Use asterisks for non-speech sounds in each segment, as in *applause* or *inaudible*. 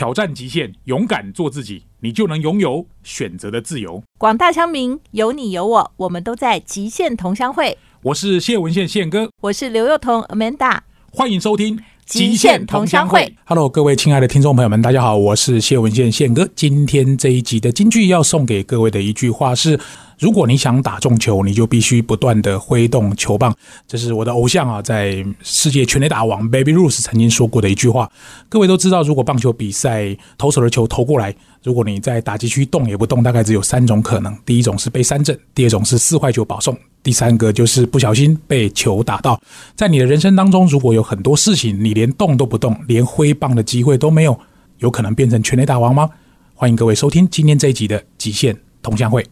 挑战极限，勇敢做自己，你就能拥有选择的自由。广大乡民，有你有我，我们都在极限同乡会。我是谢文宪宪哥，我是刘幼彤 Amanda，欢迎收听《极限同乡会》。Hello，各位亲爱的听众朋友们，大家好，我是谢文宪宪哥。今天这一集的金句要送给各位的一句话是：如果你想打中球，你就必须不断的挥动球棒。这是我的偶像啊，在世界全垒打王 Baby Ruth 曾经说过的一句话。各位都知道，如果棒球比赛投手的球投过来，如果你在打击区动也不动，大概只有三种可能：第一种是被三振，第二种是四坏球保送，第三个就是不小心被球打到。在你的人生当中，如果有很多事情你连动都不动，连挥棒的机会都没有，有可能变成全垒打王吗？欢迎各位收听今天这一集的极限同乡会。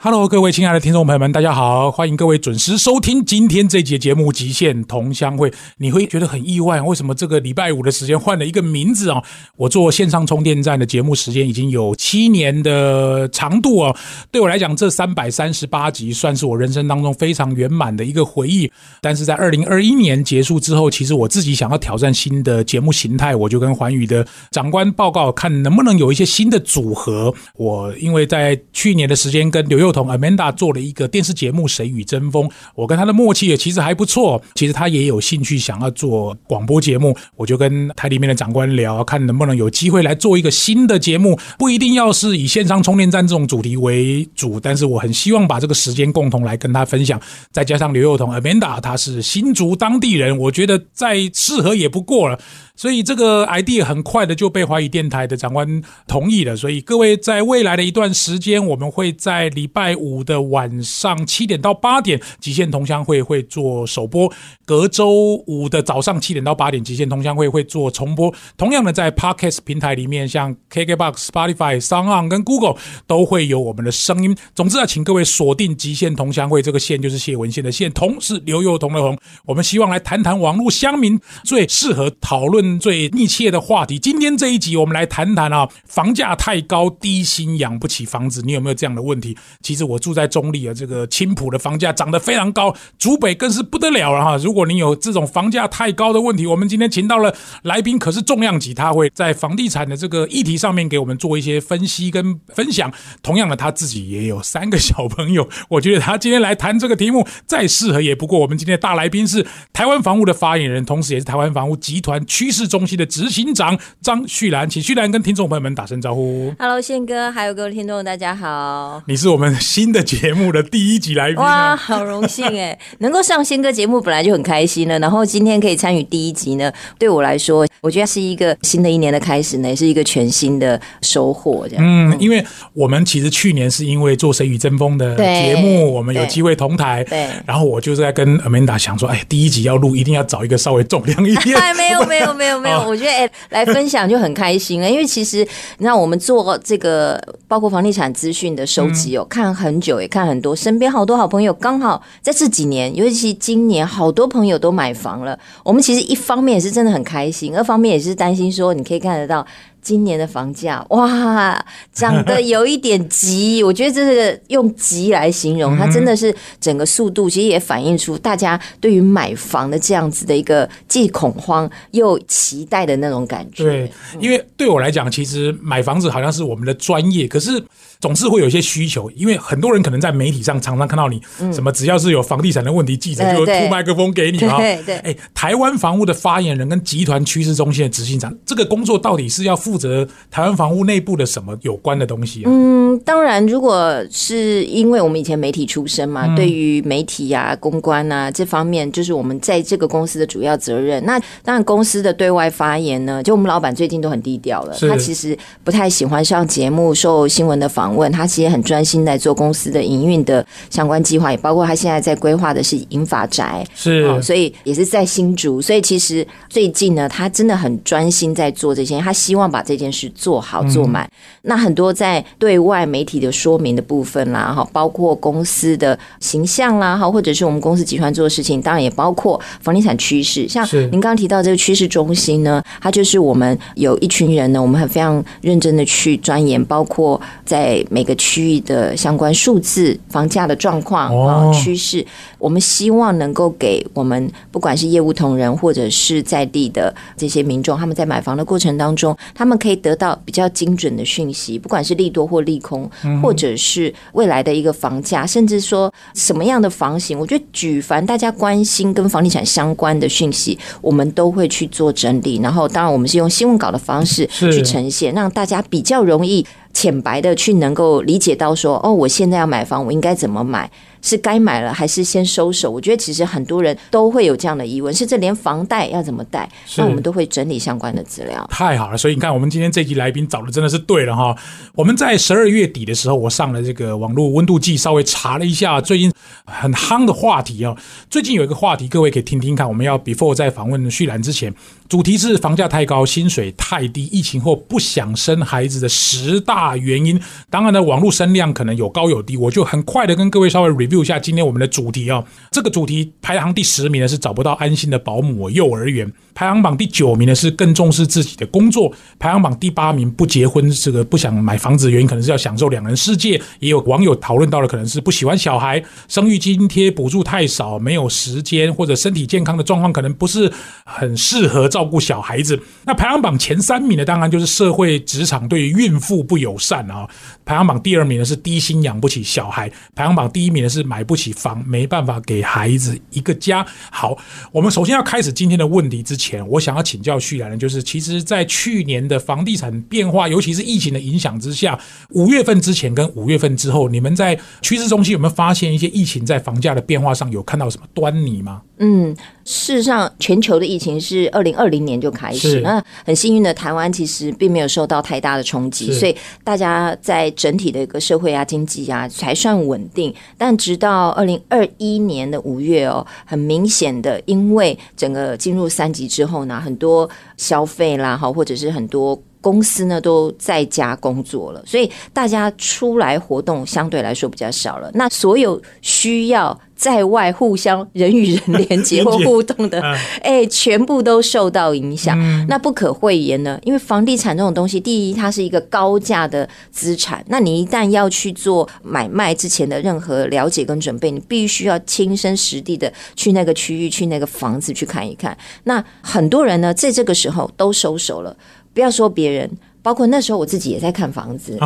Hello，各位亲爱的听众朋友们，大家好！欢迎各位准时收听今天这节节目《极限同乡会》。你会觉得很意外，为什么这个礼拜五的时间换了一个名字哦？我做线上充电站的节目时间已经有七年的长度哦。对我来讲，这三百三十八集算是我人生当中非常圆满的一个回忆。但是在二零二一年结束之后，其实我自己想要挑战新的节目形态，我就跟环宇的长官报告，看能不能有一些新的组合。我因为在去年的时间跟刘幼彤 Amanda 做了一个电视节目《谁与争锋》，我跟他的默契也其实还不错。其实他也有兴趣想要做广播节目，我就跟台里面的长官聊，看能不能有机会来做一个新的节目，不一定要是以线上充电站这种主题为主，但是我很希望把这个时间共同来跟他分享。再加上刘幼彤 Amanda，他是新竹当地人，我觉得再适合也不过了。所以这个 idea 很快的就被华语电台的长官同意了。所以各位在未来的一段时间，我们会在礼拜拜五的晚上七点到八点，极限同乡会会做首播；隔周五的早上七点到八点，极限同乡会会做重播。同样的，在 podcast 平台里面，像 KKBox、Spotify、s o n g On 跟 Google 都会有我们的声音。总之啊，请各位锁定极限同乡会这个线，就是谢文宪的线，同是刘幼彤的彤。我们希望来谈谈网络乡民最适合讨论。最密切的话题，今天这一集我们来谈谈啊，房价太高，低薪养不起房子，你有没有这样的问题？其实我住在中立啊，这个青浦的房价涨得非常高，竹北更是不得了了哈。如果你有这种房价太高的问题，我们今天请到了来宾，可是重量级，他会在房地产的这个议题上面给我们做一些分析跟分享。同样的，他自己也有三个小朋友，我觉得他今天来谈这个题目再适合也不过。我们今天的大来宾是台湾房屋的发言人，同时也是台湾房屋集团趋势。中心的执行长张旭兰，请旭兰跟听众朋友们打声招呼。Hello，宪哥，还有各位听众，大家好。你是我们新的节目的第一集来宾、啊，哇，好荣幸哎，*laughs* 能够上宪哥节目本来就很开心了，然后今天可以参与第一集呢，对我来说，我觉得是一个新的一年的开始呢，也是一个全新的收获。这样，嗯，因为我们其实去年是因为做《谁与争锋》的节目，我们有机会同台，对，然后我就是在跟 Amanda 想说，哎，第一集要录，一定要找一个稍微重量一点。*laughs* 哎，没有，没有，没有。没有，*laughs* 我觉得哎，来分享就很开心了，因为其实你看，我们做这个包括房地产资讯的收集哦，看很久也看很多，身边好多好朋友刚好在这几年，尤其今年，好多朋友都买房了。我们其实一方面也是真的很开心，二方面也是担心说，你可以看得到。今年的房价哇，涨得有一点急，我觉得这是用急来形容，它真的是整个速度，其实也反映出大家对于买房的这样子的一个既恐慌又期待的那种感觉。对，因为对我来讲，其实买房子好像是我们的专业，可是总是会有一些需求，因为很多人可能在媒体上常常看到你什么，只要是有房地产的问题，记者就吐麦克风给你啊。对对，哎，台湾房屋的发言人跟集团趋势中心的执行长，这个工作到底是要负责台湾房屋内部的什么有关的东西啊？嗯，当然，如果是因为我们以前媒体出身嘛，嗯、对于媒体啊、公关啊这方面，就是我们在这个公司的主要责任。那当然，公司的对外发言呢，就我们老板最近都很低调了，他其实不太喜欢上节目、受新闻的访问，他其实很专心在做公司的营运的相关计划，也包括他现在在规划的是银发宅，是、哦，所以也是在新竹，所以其实最近呢，他真的很专心在做这些，他希望把这件事做好做满。嗯、那很多在对外媒体的说明的部分啦，哈，包括公司的形象啦，哈，或者是我们公司集团做的事情，当然也包括房地产趋势。像您刚刚提到这个趋势中心呢，它就是我们有一群人呢，我们很非常认真的去钻研，包括在每个区域的相关数字、房价的状况啊、趋势。我们希望能够给我们不管是业务同仁或者是在地的这些民众，他们在买房的过程当中，他们们可以得到比较精准的讯息，不管是利多或利空，或者是未来的一个房价，甚至说什么样的房型，我觉得举凡大家关心跟房地产相关的讯息，我们都会去做整理。然后，当然我们是用新闻稿的方式去呈现，让大家比较容易浅白的去能够理解到说，哦，我现在要买房，我应该怎么买。是该买了还是先收手？我觉得其实很多人都会有这样的疑问，甚至连房贷要怎么贷，那我们都会整理相关的资料。太好了，所以你看，我们今天这集来宾找的真的是对了哈。我们在十二月底的时候，我上了这个网络温度计，稍微查了一下最近很夯的话题啊。最近有一个话题，各位可以听听看。我们要 before 在访问旭兰之前，主题是房价太高、薪水太低、疫情后不想生孩子的十大原因。当然呢，网络声量可能有高有低，我就很快的跟各位稍微 review 一下今天我们的主题啊。这个主题排行第十名的是找不到安心的保姆幼儿园，排行榜第九名的是更重视自己的工作，排行榜第八名不结婚，这个不想买房子的原因可能是要享受两人世界。也有网友讨论到了，可能是不喜欢小孩，生育津贴补助太少，没有时间，或者身体健康的状况可能不是很适合照顾小孩子。那排行榜前三名的当然就是社会职场对于孕妇不友善啊。排行榜第二名的是低薪养不起小孩，排行榜第一名的是买不起房，没办法给孩子一个家。好，我们首先要开始今天的问题之前，我想要请教旭然的，就是其实，在去年的房地产变化，尤其是疫情的影响之下，五月份之前跟五月份之后，你们在趋势中心有没有发现一些疫情在房价的变化上有看到什么端倪吗？嗯，事实上，全球的疫情是二零二零年就开始，那很幸运的台湾其实并没有受到太大的冲击，所以大家在整体的一个社会啊、经济啊才算稳定。但直到二零二一年的五月哦，很明显的，因为整个进入三级之后呢，很多消费啦，哈，或者是很多。公司呢都在家工作了，所以大家出来活动相对来说比较少了。那所有需要在外互相人与人连接或互动的，*laughs* 哎，全部都受到影响。那不可讳言呢，因为房地产这种东西，第一它是一个高价的资产，那你一旦要去做买卖之前的任何了解跟准备，你必须要亲身实地的去那个区域、去那个房子去看一看。那很多人呢，在这个时候都收手了。不要说别人，包括那时候我自己也在看房子，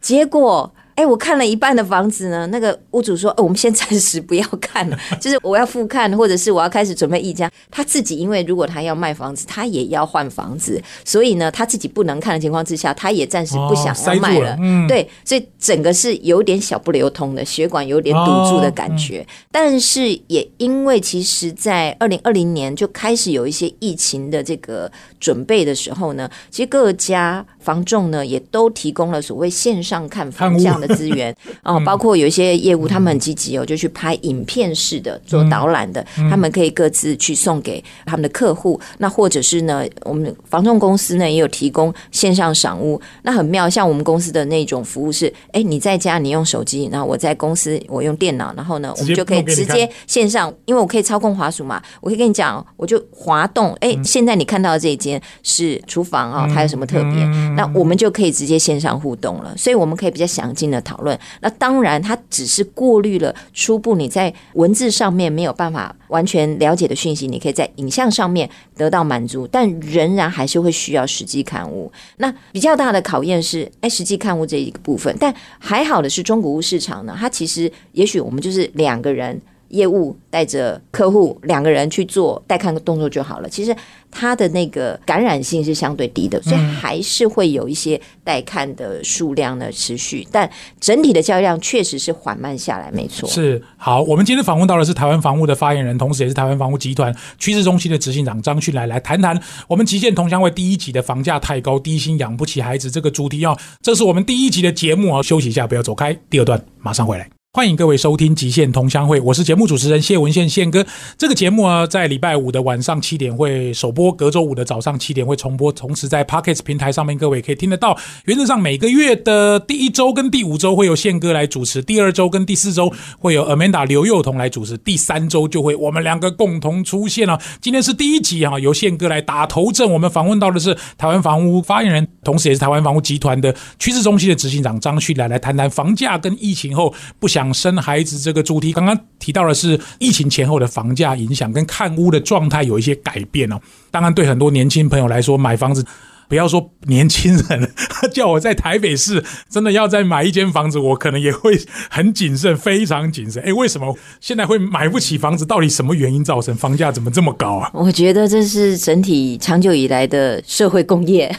结果。哎，我看了一半的房子呢，那个屋主说：“哦我们先暂时不要看了，就是我要复看，或者是我要开始准备议价。”他自己因为如果他要卖房子，他也要换房子，所以呢，他自己不能看的情况之下，他也暂时不想要卖了。对，所以整个是有点小不流通的，血管有点堵住的感觉。但是也因为其实，在二零二零年就开始有一些疫情的这个准备的时候呢，其实各家房仲呢也都提供了所谓线上看房这样的。资源 *laughs* 哦，包括有一些业务，他们很积极哦，就去拍影片式的做导览的，他们可以各自去送给他们的客户。那或者是呢，我们房仲公司呢也有提供线上赏屋，那很妙。像我们公司的那种服务是，哎，你在家你用手机，然后我在公司我用电脑，然后呢，我们就可以直接线上，因为我可以操控滑鼠嘛，我可以跟你讲，我就滑动，哎，现在你看到的这一间是厨房啊，它有什么特别？那我们就可以直接线上互动了，所以我们可以比较详尽的。讨论，那当然，它只是过滤了初步你在文字上面没有办法完全了解的讯息，你可以在影像上面得到满足，但仍然还是会需要实际刊物。那比较大的考验是，哎，实际刊物这一个部分。但还好的是，中古物市场呢，它其实也许我们就是两个人业务带着客户两个人去做带看的动作就好了。其实。它的那个感染性是相对低的，所以还是会有一些带看的数量呢持续，但整体的交易量确实是缓慢下来，没错。是好，我们今天访问到的是台湾房屋的发言人，同时也是台湾房屋集团趋势中心的执行长张旭来，来谈谈我们极限同乡会第一集的房价太高，低薪养不起孩子这个主题哦。这是我们第一集的节目哦，休息一下，不要走开，第二段马上回来。欢迎各位收听《极限同乡会》，我是节目主持人谢文宪宪哥。这个节目啊，在礼拜五的晚上七点会首播，隔周五的早上七点会重播，同时在 Pocket 平台上面，各位可以听得到。原则上每个月的第一周跟第五周会有宪哥来主持，第二周跟第四周会有 Amanda 刘幼彤来主持，第三周就会我们两个共同出现了。今天是第一集啊，由宪哥来打头阵。我们访问到的是台湾房屋发言人，同时也是台湾房屋集团的趋势中心的执行长张旭来，来谈谈房价跟疫情后不想。生孩子这个主题，刚刚提到的是疫情前后的房价影响跟看屋的状态有一些改变哦。当然，对很多年轻朋友来说，买房子不要说年轻人，*laughs* 叫我在台北市真的要再买一间房子，我可能也会很谨慎，非常谨慎。哎，为什么现在会买不起房子？到底什么原因造成房价怎么这么高啊？我觉得这是整体长久以来的社会工业，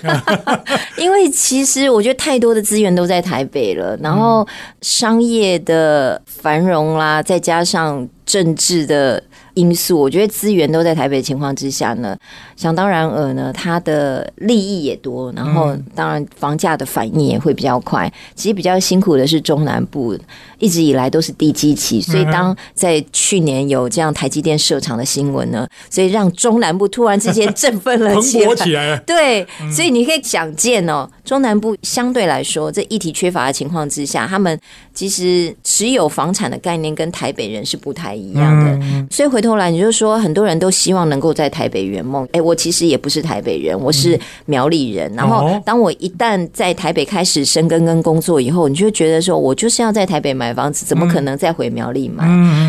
*laughs* 因为其实我觉得太多的资源都在台北了，然后商业的繁荣啦，再加上政治的。因素，我觉得资源都在台北情况之下呢，想当然尔呢，它的利益也多，然后当然房价的反应也会比较快。其实比较辛苦的是中南部，一直以来都是低基期，所以当在去年有这样台积电设厂的新闻呢，所以让中南部突然之间振奋了起来。*laughs* 对，所以你可以想见哦，中南部相对来说，这议题缺乏的情况之下，他们其实持有房产的概念跟台北人是不太一样的，所以回头。后来你就说，很多人都希望能够在台北圆梦。哎，我其实也不是台北人，我是苗栗人。然后，当我一旦在台北开始生根跟工作以后，你就觉得说，我就是要在台北买房子，怎么可能再回苗栗买？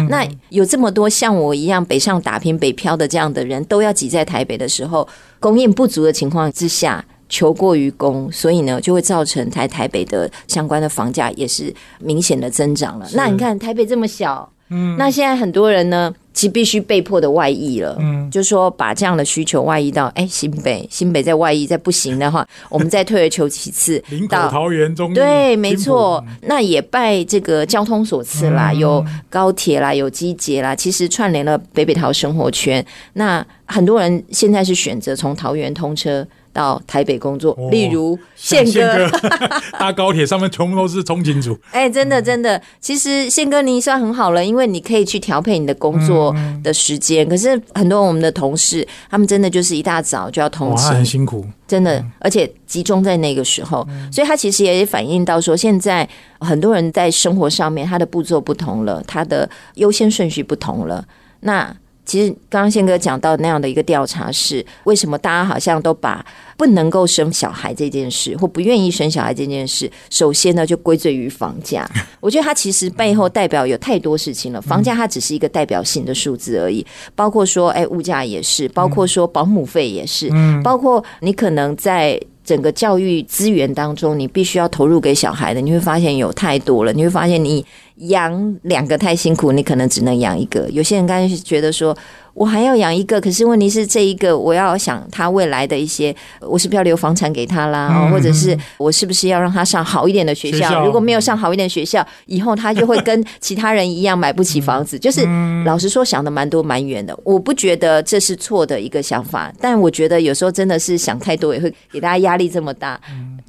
那有这么多像我一样北上打拼、北漂的这样的人，都要挤在台北的时候，供应不足的情况之下，求过于供，所以呢，就会造成台台北的相关的房价也是明显的增长了。那你看台北这么小，嗯，那现在很多人呢？其实必须被迫的外溢了，嗯，就说把这样的需求外溢到哎新北，新北再外溢再不行的话，我们再退而求其次到桃园中对，没错，那也拜这个交通所赐啦，有高铁啦，有机捷啦，其实串联了北北桃生活圈。那很多人现在是选择从桃园通车。到台北工作，例如宪哥。*laughs* 搭高铁上面全部都是通勤族。哎，真的真的，其实宪哥你算很好了，因为你可以去调配你的工作的时间。可是很多我们的同事，他们真的就是一大早就要通勤，很辛苦，真的，而且集中在那个时候，所以他其实也反映到说，现在很多人在生活上面，他的步骤不同了，他的优先顺序不同了。那其实刚刚宪哥讲到那样的一个调查是，为什么大家好像都把不能够生小孩这件事，或不愿意生小孩这件事，首先呢就归罪于房价。*laughs* 我觉得它其实背后代表有太多事情了。房价它只是一个代表性的数字而已，包括说，哎，物价也是，包括说保姆费也是，包括你可能在整个教育资源当中，你必须要投入给小孩的，你会发现有太多了，你会发现你养两个太辛苦，你可能只能养一个。有些人刚才觉得说。我还要养一个，可是问题是这一个，我要想他未来的一些，我是不是要留房产给他啦？或者是我是不是要让他上好一点的学校？如果没有上好一点学校，以后他就会跟其他人一样买不起房子。就是老实说，想的蛮多蛮远的。我不觉得这是错的一个想法，但我觉得有时候真的是想太多，也会给大家压力这么大。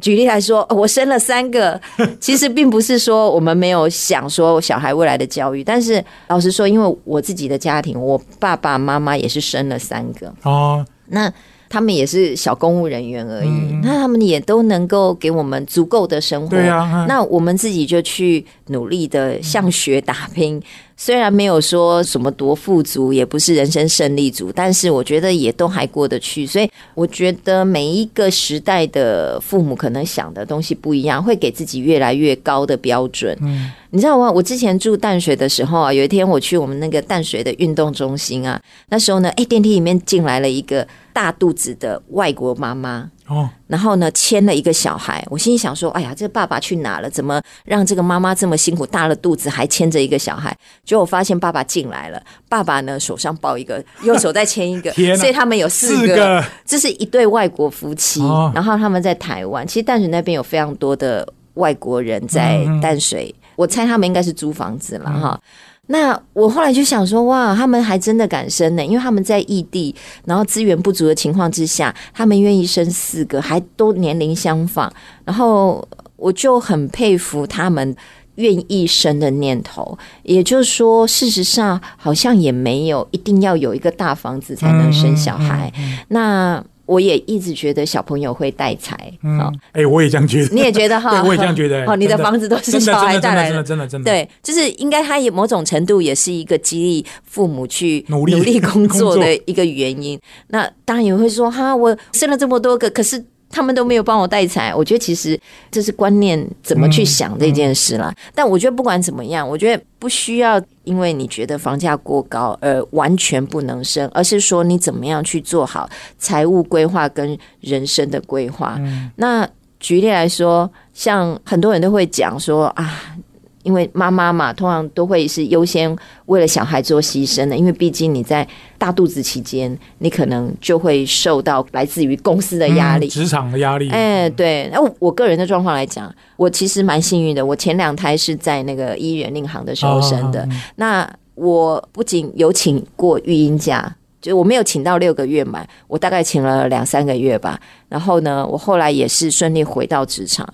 举例来说，我生了三个，*laughs* 其实并不是说我们没有想说小孩未来的教育，但是老实说，因为我自己的家庭，我爸爸。妈妈也是生了三个。哦，那他们也是小公务人员而已，那他们也都能够给我们足够的生活。对啊，那我们自己就去努力的向学打拼。虽然没有说什么多富足，也不是人生胜利组，但是我觉得也都还过得去。所以我觉得每一个时代的父母可能想的东西不一样，会给自己越来越高的标准。嗯，你知道吗？我之前住淡水的时候啊，有一天我去我们那个淡水的运动中心啊，那时候呢，哎，电梯里面进来了一个大肚子的外国妈妈。哦，然后呢，牵了一个小孩，我心里想说，哎呀，这个爸爸去哪了？怎么让这个妈妈这么辛苦，大了肚子还牵着一个小孩？结果我发现爸爸进来了，爸爸呢手上抱一个，右手再牵一个，所以他们有四个，这是一对外国夫妻，然后他们在台湾。其实淡水那边有非常多的外国人在淡水，我猜他们应该是租房子了哈。那我后来就想说，哇，他们还真的敢生呢，因为他们在异地，然后资源不足的情况之下，他们愿意生四个，还都年龄相仿，然后我就很佩服他们愿意生的念头。也就是说，事实上好像也没有一定要有一个大房子才能生小孩。那。我也一直觉得小朋友会带财，嗯，哎，我也这样觉得，你也觉得哈，*laughs* 我也这样觉得，*laughs* 哦，你的房子都是小孩带来的，真的真的，对，就是应该他也某种程度也是一个激励父母去努力工作的一个原因。那当然也会说哈，我生了这么多个，可是他们都没有帮我带财。我觉得其实这是观念怎么去想这件事啦。但我觉得不管怎么样，我觉得不需要因为你觉得房价过高而完全不能生，而是说你怎么样去做好财务规划跟人生的规划。那举例来说，像很多人都会讲说啊。因为妈妈嘛，通常都会是优先为了小孩做牺牲的，因为毕竟你在大肚子期间，你可能就会受到来自于公司的压力、职场的压力。哎，对。那我个人的状况来讲，我其实蛮幸运的，我前两胎是在那个医院令行的时候生的。那我不仅有请过育婴假，就我没有请到六个月嘛，我大概请了两三个月吧。然后呢，我后来也是顺利回到职场。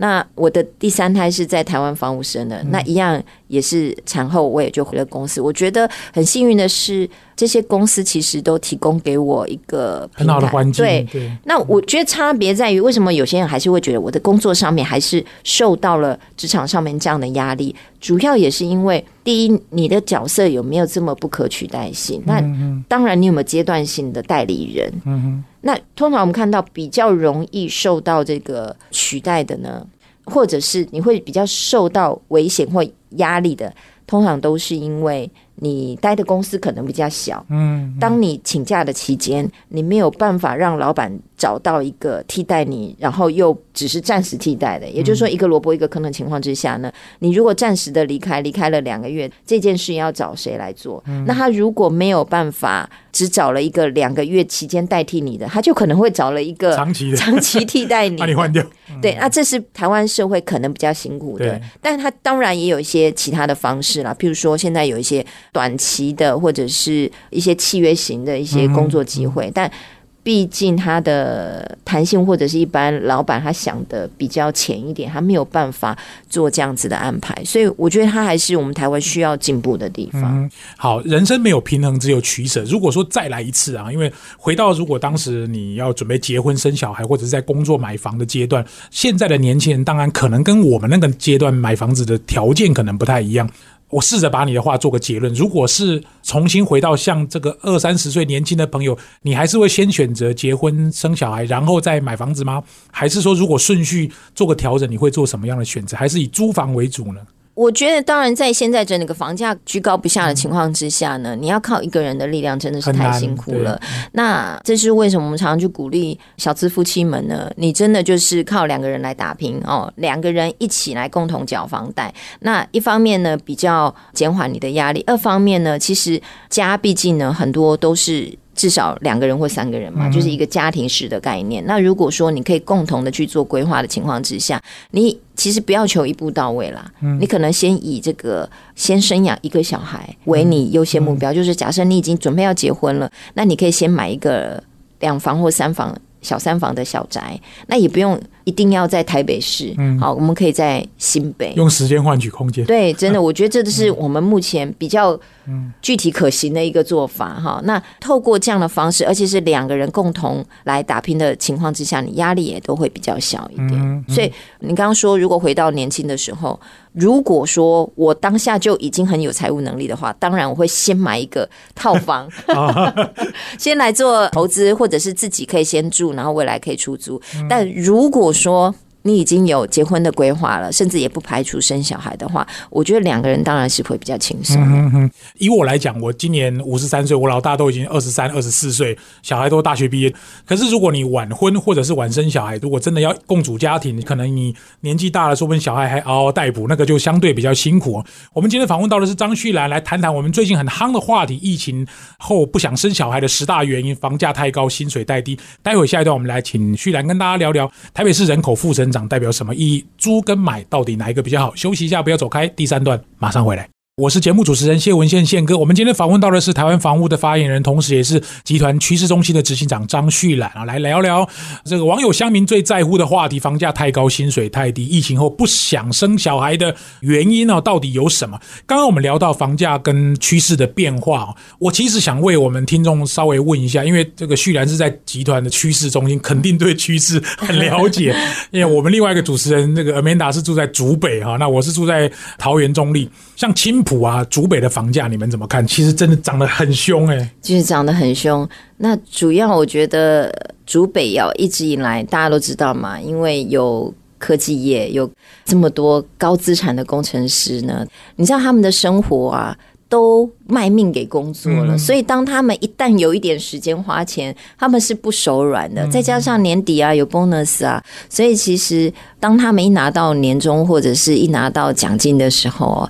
那我的第三胎是在台湾房屋生的，那一样也是产后我也就回了公司。我觉得很幸运的是，这些公司其实都提供给我一个很好的环境。对，那我觉得差别在于，为什么有些人还是会觉得我的工作上面还是受到了职场上面这样的压力？主要也是因为，第一，你的角色有没有这么不可取代性？那当然，你有没有阶段性的代理人？嗯哼。那通常我们看到比较容易受到这个取代的呢，或者是你会比较受到危险或压力的，通常都是因为。你待的公司可能比较小，嗯，当你请假的期间，你没有办法让老板找到一个替代你，然后又只是暂时替代的，也就是说一个萝卜一个坑的情况之下呢，你如果暂时的离开，离开了两个月，这件事要找谁来做？那他如果没有办法只找了一个两个月期间代替你的，他就可能会找了一个长期的。长期替代你，*laughs* 把你换掉。对，那这是台湾社会可能比较辛苦的，但是他当然也有一些其他的方式啦，譬如说现在有一些。短期的或者是一些契约型的一些工作机会，但毕竟他的弹性或者是一般老板他想的比较浅一点，他没有办法做这样子的安排，所以我觉得他还是我们台湾需要进步的地方。好，人生没有平衡，只有取舍。如果说再来一次啊，因为回到如果当时你要准备结婚生小孩，或者是在工作买房的阶段，现在的年轻人当然可能跟我们那个阶段买房子的条件可能不太一样。我试着把你的话做个结论。如果是重新回到像这个二三十岁年轻的朋友，你还是会先选择结婚生小孩，然后再买房子吗？还是说，如果顺序做个调整，你会做什么样的选择？还是以租房为主呢？我觉得，当然，在现在整个房价居高不下的情况之下呢，你要靠一个人的力量真的是太辛苦了。那这是为什么我们常常去鼓励小资夫妻们呢？你真的就是靠两个人来打拼哦，两个人一起来共同缴房贷。那一方面呢，比较减缓你的压力；二方面呢，其实家毕竟呢，很多都是。至少两个人或三个人嘛，就是一个家庭式的概念。那如果说你可以共同的去做规划的情况之下，你其实不要求一步到位啦。你可能先以这个先生养一个小孩为你优先目标，就是假设你已经准备要结婚了，那你可以先买一个两房或三房小三房的小宅，那也不用。一定要在台北市，嗯好，我们可以在新北用时间换取空间。对，真的，*laughs* 我觉得这是我们目前比较具体可行的一个做法哈。那透过这样的方式，而且是两个人共同来打拼的情况之下，你压力也都会比较小一点。所以你刚刚说，如果回到年轻的时候，如果说我当下就已经很有财务能力的话，当然我会先买一个套房，*laughs* *laughs* 先来做投资，或者是自己可以先住，然后未来可以出租。但如果说你已经有结婚的规划了，甚至也不排除生小孩的话，我觉得两个人当然是会比较轻松。以我来讲，我今年五十三岁，我老大都已经二十三、二十四岁，小孩都大学毕业。可是如果你晚婚或者是晚生小孩，如果真的要共组家庭，可能你年纪大了，说不定小孩还嗷嗷待哺，那个就相对比较辛苦。我们今天访问到的是张旭兰，来谈谈我们最近很夯的话题：疫情后不想生小孩的十大原因，房价太高，薪水太低。待会下一段，我们来请旭兰跟大家聊聊台北市人口负增长。代表什么意义？租跟买到底哪一个比较好？休息一下，不要走开。第三段马上回来。我是节目主持人谢文宪宪哥。我们今天访问到的是台湾房屋的发言人，同时也是集团趋势中心的执行长张旭兰啊，来聊聊这个网友乡民最在乎的话题：房价太高，薪水太低，疫情后不想生小孩的原因呢？到底有什么？刚刚我们聊到房价跟趋势的变化，我其实想为我们听众稍微问一下，因为这个旭兰是在集团的趋势中心，肯定对趋势很了解。*laughs* 因为我们另外一个主持人那个 Amanda 是住在竹北哈，那我是住在桃园中立，像青。浦啊、竹北的房价你们怎么看？其实真的涨得很凶哎，就是涨得很凶。那主要我觉得竹北要一直以来大家都知道嘛，因为有科技业，有这么多高资产的工程师呢，你知道他们的生活啊。都卖命给工作了，所以当他们一旦有一点时间花钱，他们是不手软的。再加上年底啊有 bonus 啊，所以其实当他们一拿到年终或者是一拿到奖金的时候，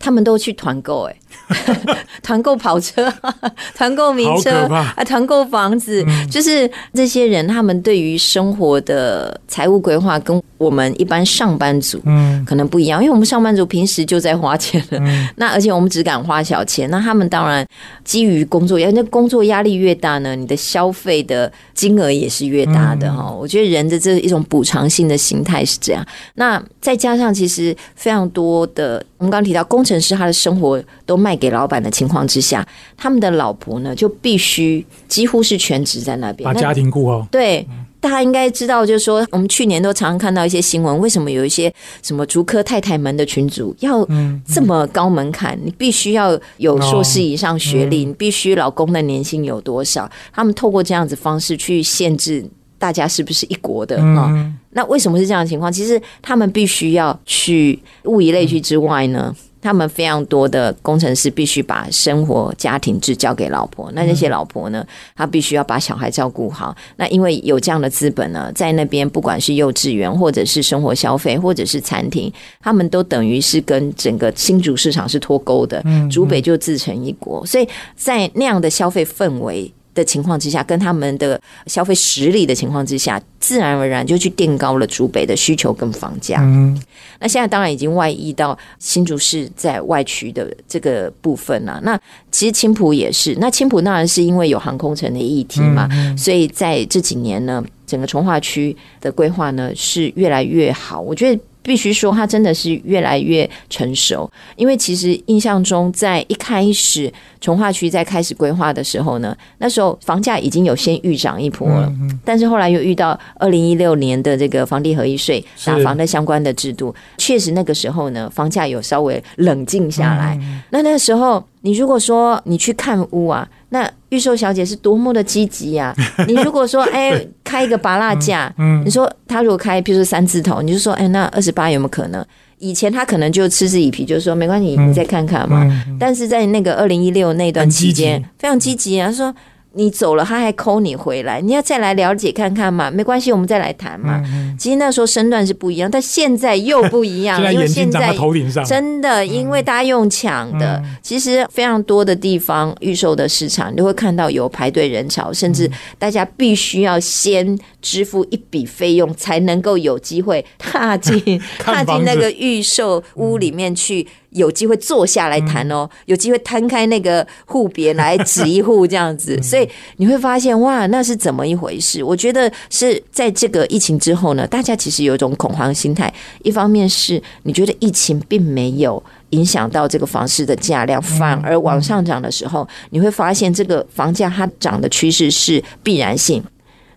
他们都去团购哎。*laughs* 团购跑车，*laughs* 团购名车啊，团购房子，就是这些人，他们对于生活的财务规划跟我们一般上班族嗯。可能不一样，因为我们上班族平时就在花钱了，*laughs* 那而且我们只敢花小钱，那他们当然基于工作压，那工作压力越大呢，你的消费的金额也是越大的哈。我觉得人的这一种补偿性的心态是这样，那再加上其实非常多的，我们刚刚提到工程师，他的生活都卖。给老板的情况之下，他们的老婆呢就必须几乎是全职在那边把家庭顾好。对，大家应该知道，就是说我们去年都常常看到一些新闻，为什么有一些什么竹科太太们的群组要这么高门槛？你必须要有硕士以上学历，你必须老公的年薪有多少？他们透过这样子方式去限制大家是不是一国的啊？那为什么是这样的情况？其实他们必须要去物以类聚之外呢？他们非常多的工程师必须把生活家庭制交给老婆，那那些老婆呢，她必须要把小孩照顾好。那因为有这样的资本呢，在那边不管是幼稚园，或者是生活消费，或者是餐厅，他们都等于是跟整个新竹市场是脱钩的。嗯竹北就自成一国，所以在那样的消费氛围。的情况之下，跟他们的消费实力的情况之下，自然而然就去垫高了竹北的需求跟房价。嗯，那现在当然已经外溢到新竹市在外区的这个部分了。那其实青浦也是，那青浦当然是因为有航空城的议题嘛，所以在这几年呢，整个从化区的规划呢是越来越好。我觉得。必须说，它真的是越来越成熟。因为其实印象中，在一开始从化区在开始规划的时候呢，那时候房价已经有先预涨一波了。但是后来又遇到二零一六年的这个房地合一税打房的相关的制度，确实那个时候呢，房价有稍微冷静下来。那那时候，你如果说你去看屋啊。那预售小姐是多么的积极呀！*laughs* 你如果说哎开一个拔蜡价，你说他如果开，譬如说三字头，你就说哎那二十八有没有可能？以前他可能就嗤之以鼻，就是说没关系，你再看看嘛。但是在那个二零一六那段期间，非常积极啊，说。你走了，他还抠你回来，你要再来了解看看嘛？没关系，我们再来谈嘛。其实那时候身段是不一样，但 *laughs* 现在又不一样，因为现在真的，因为大家用抢的，其实非常多的地方预售的市场，你都会看到有排队人潮，甚至大家必须要先支付一笔费用，才能够有机会踏进 *laughs* 踏进那个预售屋里面去。有机会坐下来谈哦，有机会摊开那个户别来指一户这样子，*laughs* 所以你会发现哇，那是怎么一回事？我觉得是在这个疫情之后呢，大家其实有一种恐慌心态。一方面是你觉得疫情并没有影响到这个房市的价量，反而往上涨的时候，你会发现这个房价它涨的趋势是必然性。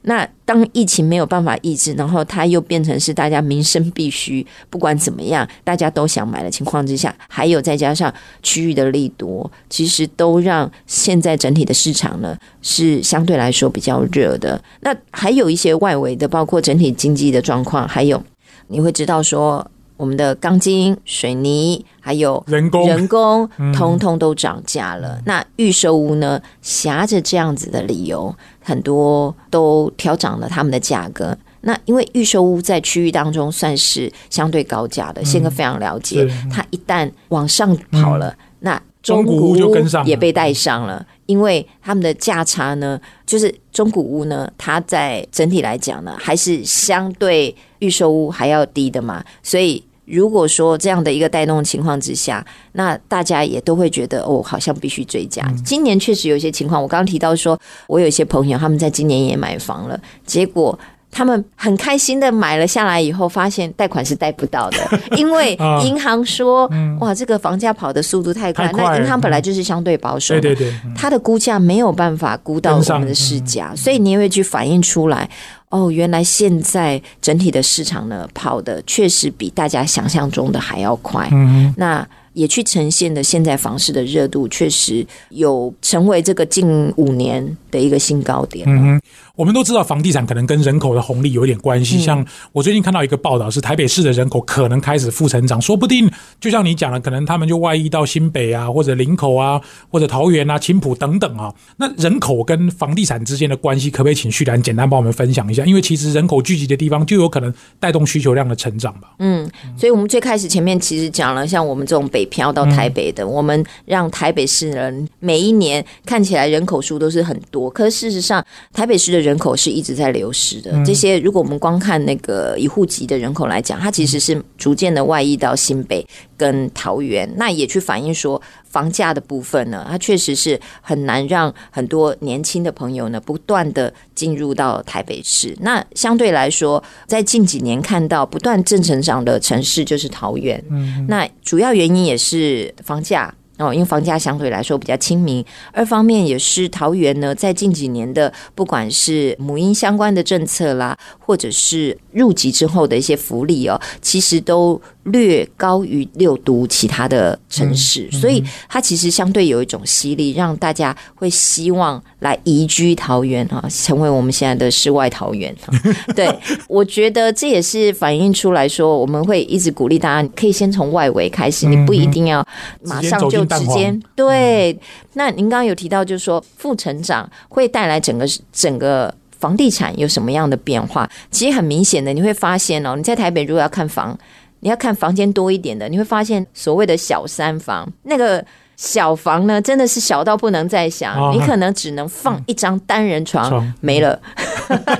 那当疫情没有办法抑制，然后它又变成是大家民生必须，不管怎么样，大家都想买的情况之下，还有再加上区域的利多，其实都让现在整体的市场呢是相对来说比较热的。那还有一些外围的，包括整体经济的状况，还有你会知道说。我们的钢筋、水泥还有人工、人工，通通都涨价了。那预售屋呢？挟着这样子的理由，很多都调涨了他们的价格。那因为预售屋在区域当中算是相对高价的，宪哥非常了解。它一旦往上跑了，那中古屋就跟上，也被带上了。因为他们的价差呢，就是中古屋呢，它在整体来讲呢，还是相对预售屋还要低的嘛。所以如果说这样的一个带动情况之下，那大家也都会觉得哦，好像必须追加。今年确实有一些情况，我刚刚提到说，我有一些朋友他们在今年也买房了，结果。他们很开心的买了下来以后，发现贷款是贷不到的，*laughs* 因为银行说：“哇，这个房价跑的速度太快。”那银行本来就是相对保守，对对对，它的估价没有办法估到我们的市价，所以你也会去反映出来。哦，原来现在整体的市场呢，跑的确实比大家想象中的还要快。嗯那也去呈现的现在房市的热度，确实有成为这个近五年的一个新高点。嗯哼，我们都知道房地产可能跟人口的红利有一点关系。像我最近看到一个报道，是台北市的人口可能开始负成长，说不定就像你讲的，可能他们就外溢到新北啊，或者林口啊，或者桃园啊、青浦等等啊。那人口跟房地产之间的关系，可不可以请旭然简单帮我们分享一下？因为其实人口聚集的地方，就有可能带动需求量的成长吧。嗯，所以我们最开始前面其实讲了，像我们这种北漂到台北的，我们让台北市人每一年看起来人口数都是很多，可是事实上台北市的人口是一直在流失的。这些如果我们光看那个一户籍的人口来讲，它其实是逐渐的外溢到新北跟桃园，那也去反映说房价的部分呢，它确实是很难让很多年轻的朋友呢不断的进入到台北市。那相对来说，在近几年看到不断正成长的城市就是桃园，嗯，那主要原因也是房价。哦，因为房价相对来说比较亲民，二方面也是桃园呢，在近几年的不管是母婴相关的政策啦，或者是入籍之后的一些福利哦，其实都。略高于六都其他的城市，所以它其实相对有一种吸力，让大家会希望来移居桃园啊，成为我们现在的世外桃源。*laughs* 对，我觉得这也是反映出来说，我们会一直鼓励大家，可以先从外围开始，你不一定要马上就直接对。那您刚刚有提到，就是说负成长会带来整个整个房地产有什么样的变化？其实很明显的，你会发现哦，你在台北如果要看房。你要看房间多一点的，你会发现所谓的小三房，那个小房呢，真的是小到不能再小，你可能只能放一张单人床，没了，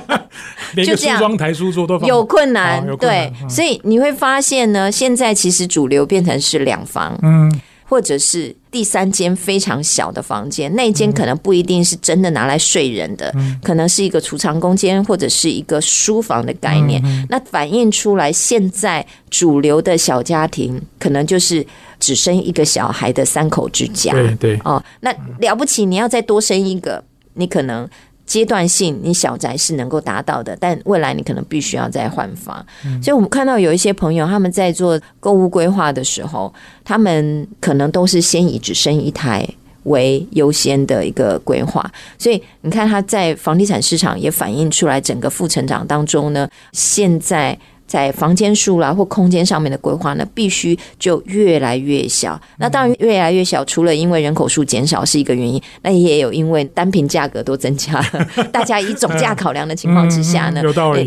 *laughs* 就这样，台、书桌都有困难，对，所以你会发现呢，现在其实主流变成是两房，嗯。或者是第三间非常小的房间，那间可能不一定是真的拿来睡人的，可能是一个储藏空间或者是一个书房的概念。那反映出来，现在主流的小家庭可能就是只生一个小孩的三口之家。对对哦，那了不起，你要再多生一个，你可能。阶段性，你小宅是能够达到的，但未来你可能必须要再换房。所以，我们看到有一些朋友他们在做购物规划的时候，他们可能都是先以只生一台为优先的一个规划。所以，你看他在房地产市场也反映出来，整个负成长当中呢，现在。在房间数啦或空间上面的规划呢，必须就越来越小。那当然越来越小，除了因为人口数减少是一个原因，那也有因为单品价格都增加了。大家以总价考量的情况之下呢，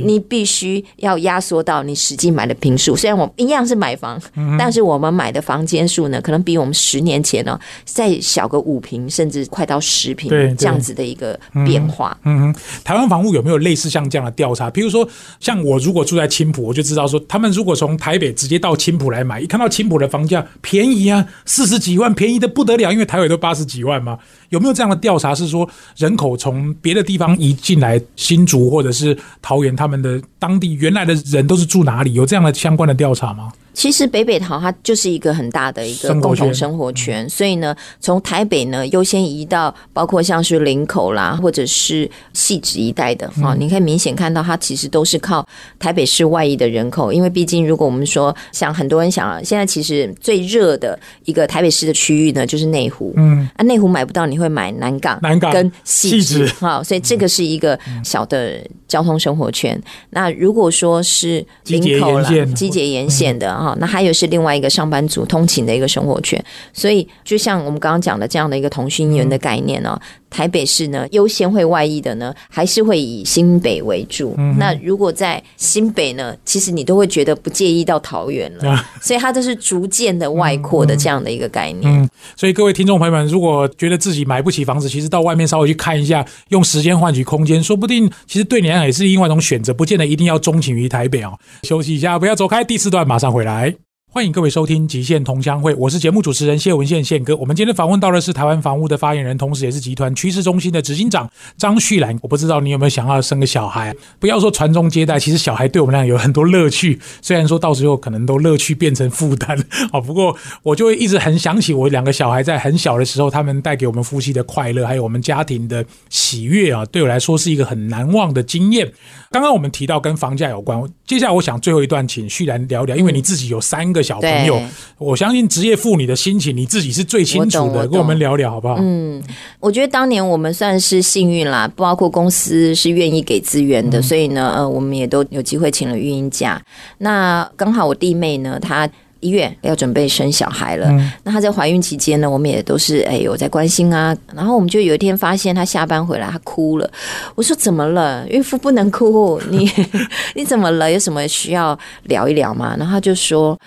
你必须要压缩到你实际买的平数。虽然我一样是买房，但是我们买的房间数呢，可能比我们十年前呢再小个五平，甚至快到十平这样子的一个变化。嗯哼，台湾房屋有没有类似像这样的调查？比如说，像我如果住在青浦。我就知道说，他们如果从台北直接到青浦来买，一看到青浦的房价便宜啊，四十几万，便宜的不得了，因为台北都八十几万嘛。有没有这样的调查？是说人口从别的地方移进来新竹或者是桃园，他们的当地原来的人都是住哪里？有这样的相关的调查吗？其实北北桃它就是一个很大的一个共同生活圈，所以呢，从台北呢优先移到包括像是林口啦，或者是细致一带的啊，你可以明显看到它其实都是靠台北市外移的人口，因为毕竟如果我们说像很多人想，现在其实最热的一个台北市的区域呢就是内湖，嗯，啊内湖买不到，你会买南港、南港。跟细致哈，所以这个是一个小的交通生活圈。那如果说是林口啦，集结沿线的哈。那还有是另外一个上班族通勤的一个生活圈，所以就像我们刚刚讲的这样的一个同讯员的概念呢，台北市呢优先会外溢的呢，还是会以新北为主。那如果在新北呢，其实你都会觉得不介意到桃园了，*laughs* 所以它都是逐渐的外扩的这样的一个概念。嗯，所以各位听众朋友们，如果觉得自己买不起房子，其实到外面稍微去看一下，用时间换取空间，说不定其实对你来讲也是另外一种选择，不见得一定要钟情于台北哦。休息一下，不要走开，第四段马上回来。欢迎各位收听《极限同乡会》，我是节目主持人谢文宪宪哥。我们今天访问到的是台湾房屋的发言人，同时也是集团趋势中心的执行长张旭兰。我不知道你有没有想要生个小孩？不要说传宗接代，其实小孩对我们来讲有很多乐趣。虽然说到时候可能都乐趣变成负担，啊，*laughs* 不过我就会一直很想起我两个小孩在很小的时候，他们带给我们夫妻的快乐，还有我们家庭的喜悦啊，对我来说是一个很难忘的经验。刚刚我们提到跟房价有关，接下来，我想最后一段，请旭然聊聊，因为你自己有三个小朋友，我相信职业妇女的心情，你自己是最清楚的，我我跟我们聊聊好不好？嗯，我觉得当年我们算是幸运啦，包括公司是愿意给资源的，所以呢，呃，我们也都有机会请了育婴假。那刚好我弟妹呢，她。一月要准备生小孩了，那她在怀孕期间呢，我们也都是哎有在关心啊。然后我们就有一天发现她下班回来，她哭了。我说怎么了？孕妇不能哭，你 *laughs* 你怎么了？有什么需要聊一聊吗？然后她就说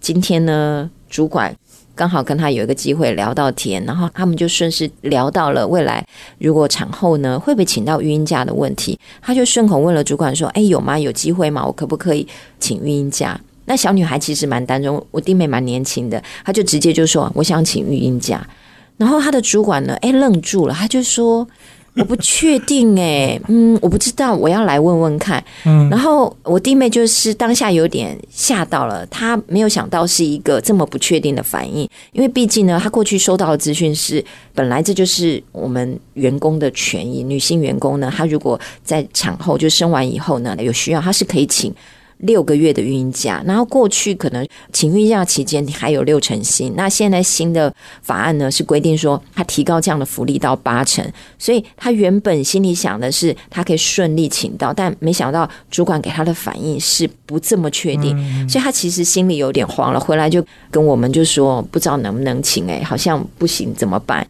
今天呢，主管刚好跟她有一个机会聊到天，然后他们就顺势聊到了未来如果产后呢会不会请到育婴假的问题，他就顺口问了主管说：“哎，有吗？有机会吗？我可不可以请育婴假？”那小女孩其实蛮单纯，我弟妹蛮年轻的，她就直接就说：“我想请育婴假。”然后她的主管呢，哎，愣住了，他就说。我不确定哎、嗯，我不知道，我要来问问看。嗯然后我弟妹就是当下有点吓到了，她没有想到是一个这么不确定的反应，因为毕竟呢，她过去收到的资讯是，本来这就是我们员工的权益，女性员工呢，她如果在产后就生完以后呢，有需要，她是可以请。六个月的孕假，然后过去可能请孕假期间你还有六成薪，那现在新的法案呢是规定说，他提高这样的福利到八成，所以他原本心里想的是他可以顺利请到，但没想到主管给他的反应是不这么确定，所以他其实心里有点慌了，回来就跟我们就说不知道能不能请、欸，好像不行，怎么办？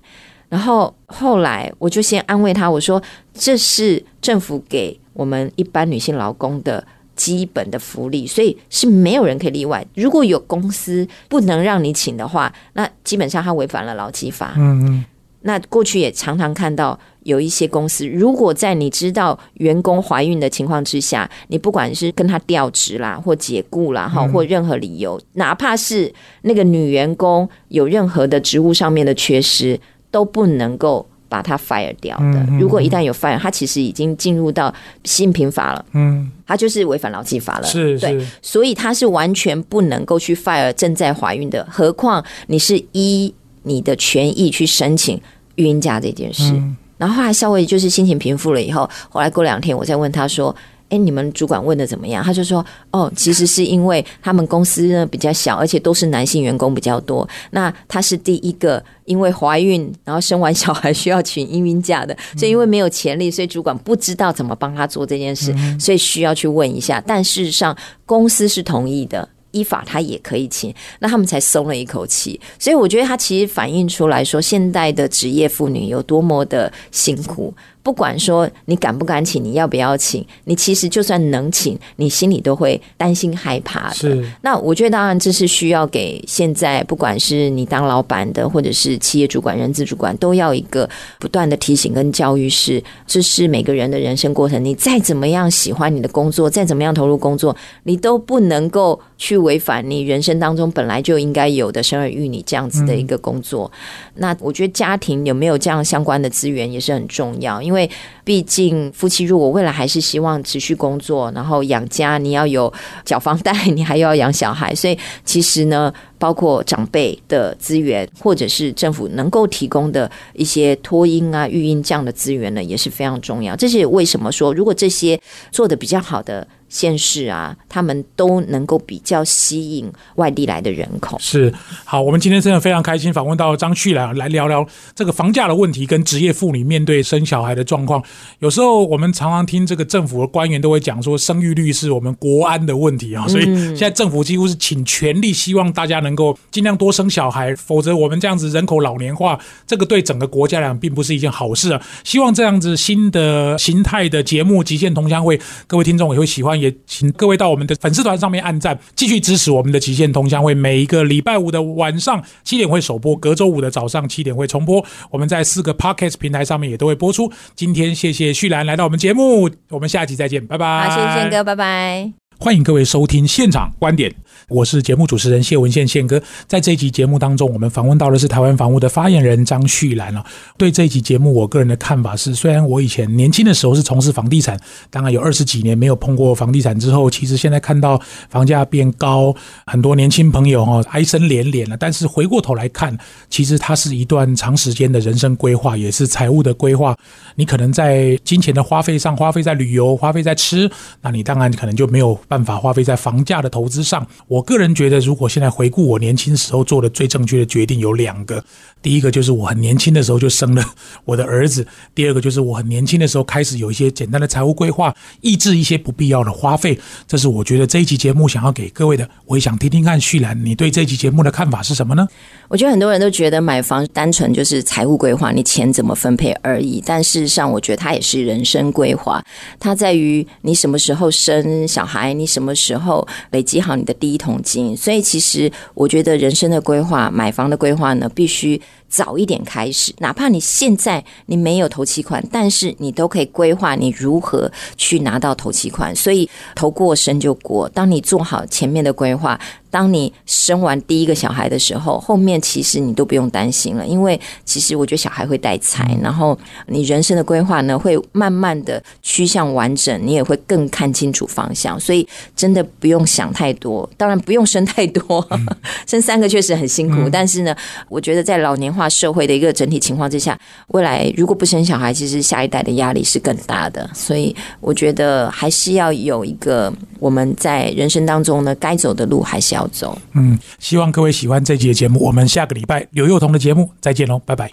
然后后来我就先安慰他，我说这是政府给我们一般女性劳工的。基本的福利，所以是没有人可以例外。如果有公司不能让你请的话，那基本上他违反了劳基法。嗯嗯，那过去也常常看到有一些公司，如果在你知道员工怀孕的情况之下，你不管是跟他调职啦，或解雇啦，哈，或任何理由，哪怕是那个女员工有任何的职务上面的缺失，都不能够把他 fire 掉的。如果一旦有 fire，他其实已经进入到性平法了，嗯，他就是违反劳基法了。对，是对，所以他是完全不能够去 fire 正在怀孕的，何况你是依你的权益去申请育婴假这件事。嗯然后后来稍微就是心情平复了以后，后来过两天我再问他说：“哎，你们主管问的怎么样？”他就说：“哦，其实是因为他们公司呢比较小，而且都是男性员工比较多。那他是第一个因为怀孕然后生完小孩需要请孕孕假的，所以因为没有潜力，所以主管不知道怎么帮他做这件事，所以需要去问一下。但事实上，公司是同意的。”依法他也可以请，那他们才松了一口气。所以我觉得他其实反映出来说，现代的职业妇女有多么的辛苦。不管说你敢不敢请，你要不要请，你其实就算能请，你心里都会担心害怕的。是那我觉得，当然这是需要给现在不管是你当老板的，或者是企业主管、人资主管，都要一个不断的提醒跟教育是，这是每个人的人生过程。你再怎么样喜欢你的工作，再怎么样投入工作，你都不能够去违反你人生当中本来就应该有的生儿育女这样子的一个工作。那我觉得家庭有没有这样相关的资源也是很重要，因为因为毕竟夫妻如果未来还是希望持续工作，然后养家，你要有缴房贷，*laughs* 你还要养小孩，所以其实呢，包括长辈的资源，或者是政府能够提供的一些托婴啊、育婴这样的资源呢，也是非常重要。这是为什么说，如果这些做的比较好的县市啊，他们都能够比较吸引外地来的人口。是，好，我们今天真的非常开心，访问到张旭来来聊聊这个房价的问题跟职业妇女面对生小孩的状况。有时候我们常常听这个政府的官员都会讲说，生育率是我们国安的问题啊，所以现在政府几乎是倾全力希望大家能能够尽量多生小孩，否则我们这样子人口老年化，这个对整个国家来讲并不是一件好事啊。希望这样子新的形态的节目《极限同乡会》，各位听众也会喜欢，也请各位到我们的粉丝团上面按赞，继续支持我们的《极限同乡会》。每一个礼拜五的晚上七点会首播，隔周五的早上七点会重播。我们在四个 Podcast 平台上面也都会播出。今天谢谢旭兰来到我们节目，我们下集再见，拜拜。好，谢谢宪哥，拜拜。欢迎各位收听现场观点，我是节目主持人谢文宪宪哥。在这一集节目当中，我们访问到的是台湾房屋的发言人张旭兰啊。对这一集节目，我个人的看法是，虽然我以前年轻的时候是从事房地产，当然有二十几年没有碰过房地产之后，其实现在看到房价变高，很多年轻朋友哈哀声连连了。但是回过头来看，其实它是一段长时间的人生规划，也是财务的规划。你可能在金钱的花费上，花费在旅游，花费在吃，那你当然可能就没有办法花费在房价的投资上。我个人觉得，如果现在回顾我年轻时候做的最正确的决定有两个，第一个就是我很年轻的时候就生了我的儿子，第二个就是我很年轻的时候开始有一些简单的财务规划，抑制一些不必要的花费。这是我觉得这一期节目想要给各位的。我也想听听看旭兰，你对这期节目的看法是什么呢？我觉得很多人都觉得买房单纯就是财务规划，你钱怎么分配而已。但事实上，我觉得它也是人生规划，它在于你什么时候生小孩，你什么时候累积好你的第一桶金。所以，其实我觉得人生的规划、买房的规划呢，必须。早一点开始，哪怕你现在你没有投期款，但是你都可以规划你如何去拿到投期款。所以投过生就过，当你做好前面的规划。当你生完第一个小孩的时候，后面其实你都不用担心了，因为其实我觉得小孩会带财，然后你人生的规划呢会慢慢的趋向完整，你也会更看清楚方向，所以真的不用想太多。当然不用生太多，*laughs* 生三个确实很辛苦，但是呢，我觉得在老年化社会的一个整体情况之下，未来如果不生小孩，其实下一代的压力是更大的，所以我觉得还是要有一个我们在人生当中呢该走的路还是要。走，嗯，希望各位喜欢这集的节目。我们下个礼拜刘幼彤的节目再见喽，拜拜。